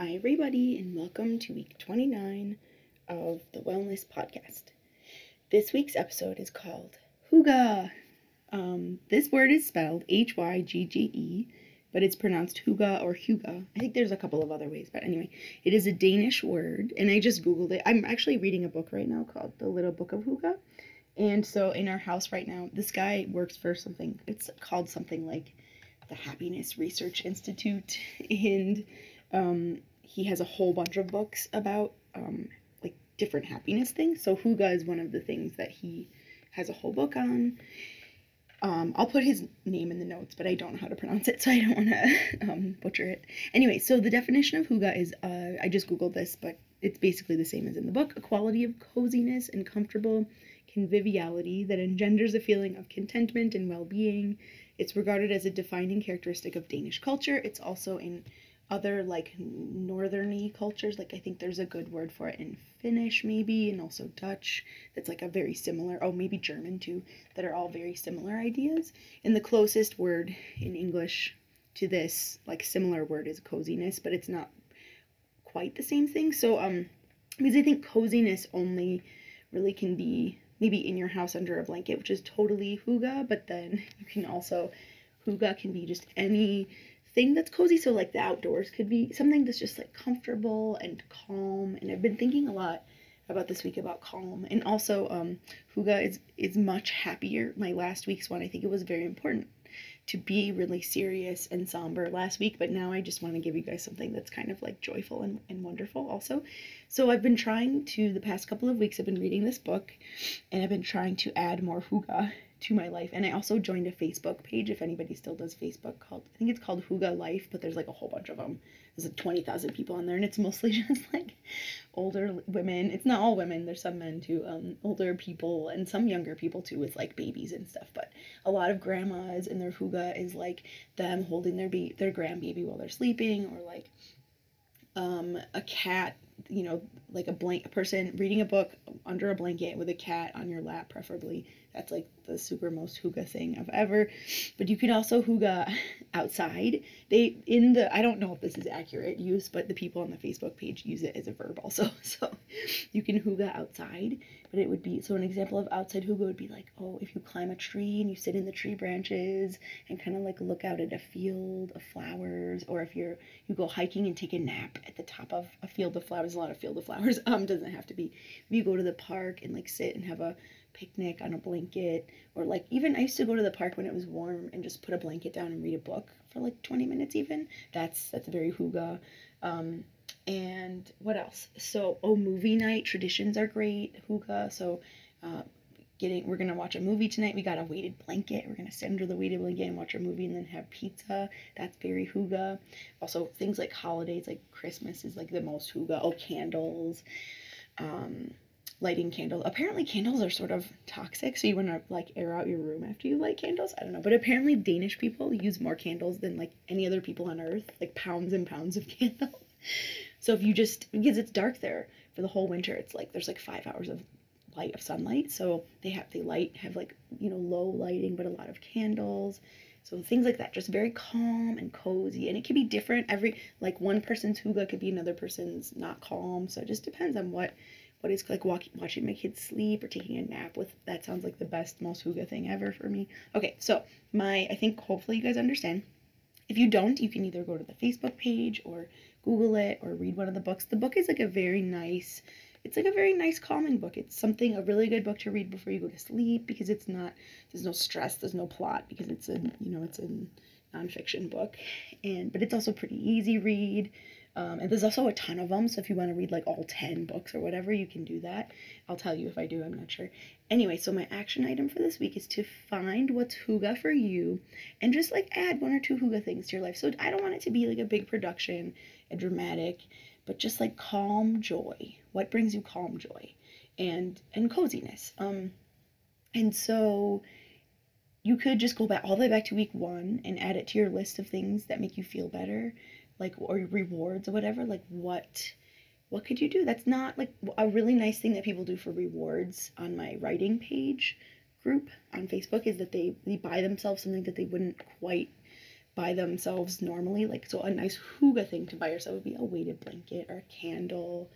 Hi, everybody, and welcome to week 29 of the Wellness Podcast. This week's episode is called Hygge. Um, this word is spelled H Y G G E, but it's pronounced Huga or Huga. I think there's a couple of other ways, but anyway, it is a Danish word, and I just Googled it. I'm actually reading a book right now called The Little Book of Hygge. And so in our house right now, this guy works for something, it's called something like the Happiness Research Institute, and um, he has a whole bunch of books about um, like different happiness things. So Hygge is one of the things that he has a whole book on. Um, I'll put his name in the notes, but I don't know how to pronounce it, so I don't want to um, butcher it. Anyway, so the definition of Hygge is uh, I just googled this, but it's basically the same as in the book a quality of coziness and comfortable conviviality that engenders a feeling of contentment and well being. It's regarded as a defining characteristic of Danish culture. It's also in other like northerny cultures like i think there's a good word for it in finnish maybe and also dutch that's like a very similar oh maybe german too that are all very similar ideas. And the closest word in english to this like similar word is coziness but it's not quite the same thing. So um because i think coziness only really can be maybe in your house under a blanket which is totally hygge but then you can also hygge can be just any thing that's cozy. So like the outdoors could be something that's just like comfortable and calm. And I've been thinking a lot about this week about calm and also um Hygge is is much happier. My last week's one I think it was very important to be really serious and somber last week, but now I just want to give you guys something that's kind of like joyful and, and wonderful also. So I've been trying to the past couple of weeks I've been reading this book and I've been trying to add more Hygge to my life. And I also joined a Facebook page if anybody still does Facebook called I think it's called Hygge Life, but there's like a whole bunch of them. There's like 20,000 people on there and it's mostly just like older women. It's not all women, there's some men too. Um older people and some younger people too with like babies and stuff, but a lot of grandmas and their Hygge is like them holding their be- their grandbaby while they're sleeping or like um a cat you know, like a blank a person reading a book under a blanket with a cat on your lap, preferably. That's like the super most hygge thing I've ever. But you can also hygge outside. They in the I don't know if this is accurate use, but the people on the Facebook page use it as a verb also. So you can hygge outside, but it would be so an example of outside hygge would be like, oh, if you climb a tree and you sit in the tree branches and kind of like look out at a field of flowers, or if you're you go hiking and take a nap at the top of a field of flowers, a lot of field of flowers. Um, doesn't have to be. If you go to the park and like sit and have a picnic on a blanket or like even I used to go to the park when it was warm and just put a blanket down and read a book for like 20 minutes even. That's that's very hygge. Um, and what else? So oh movie night traditions are great hygge. So uh, getting we're gonna watch a movie tonight we got a weighted blanket we're gonna sit under the weighted blanket and watch a movie and then have pizza that's very hygge. also things like holidays like christmas is like the most hygge. oh candles um, lighting candles. Apparently, candles are sort of toxic, so you want to like air out your room after you light candles. I don't know, but apparently, Danish people use more candles than like any other people on earth, like pounds and pounds of candles. So if you just because it's dark there for the whole winter, it's like there's like five hours of light of sunlight, so they have they light have like you know low lighting, but a lot of candles. So things like that, just very calm and cozy, and it can be different. Every like one person's hygge could be another person's not calm. So it just depends on what what is like walk, watching my kids sleep or taking a nap with that sounds like the best most hygge thing ever for me okay so my i think hopefully you guys understand if you don't you can either go to the facebook page or google it or read one of the books the book is like a very nice it's like a very nice calming book. It's something a really good book to read before you go to sleep because it's not there's no stress there's no plot because it's a you know it's a nonfiction book. And but it's also pretty easy read um, and there's also a ton of them, so if you want to read like all 10 books or whatever, you can do that. I'll tell you if I do, I'm not sure. Anyway, so my action item for this week is to find what's hygge for you and just like add one or two hygge things to your life. So I don't want it to be like a big production and dramatic, but just like calm joy. What brings you calm joy and and coziness. Um and so you could just go back all the way back to week one and add it to your list of things that make you feel better like or rewards or whatever like what what could you do that's not like a really nice thing that people do for rewards on my writing page group on facebook is that they they buy themselves something that they wouldn't quite buy themselves normally. Like, so a nice hygge thing to buy yourself would be a weighted blanket or a candle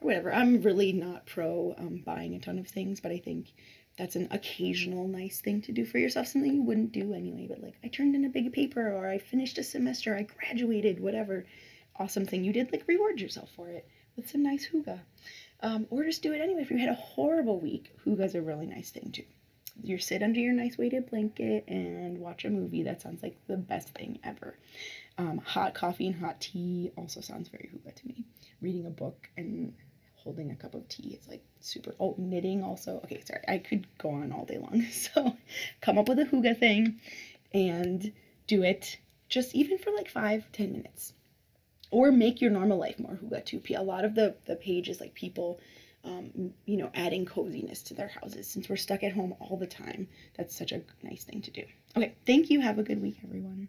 or whatever. I'm really not pro um, buying a ton of things, but I think that's an occasional nice thing to do for yourself, something you wouldn't do anyway. But like, I turned in a big paper, or I finished a semester, I graduated, whatever awesome thing you did, like reward yourself for it with some nice hygge. Um, or just do it anyway. If you had a horrible week, hygge's a really nice thing too. You sit under your nice weighted blanket and watch a movie. That sounds like the best thing ever. Um, hot coffee and hot tea also sounds very hygge to me. Reading a book and holding a cup of tea It's like super. Oh, knitting also. Okay, sorry. I could go on all day long. So come up with a hygge thing and do it just even for like five, ten minutes or make your normal life more hygge too. A lot of the the pages like people, um, you know, adding coziness to their houses since we're stuck at home all the time. That's such a nice thing to do. Okay, thank you. Have a good week, everyone.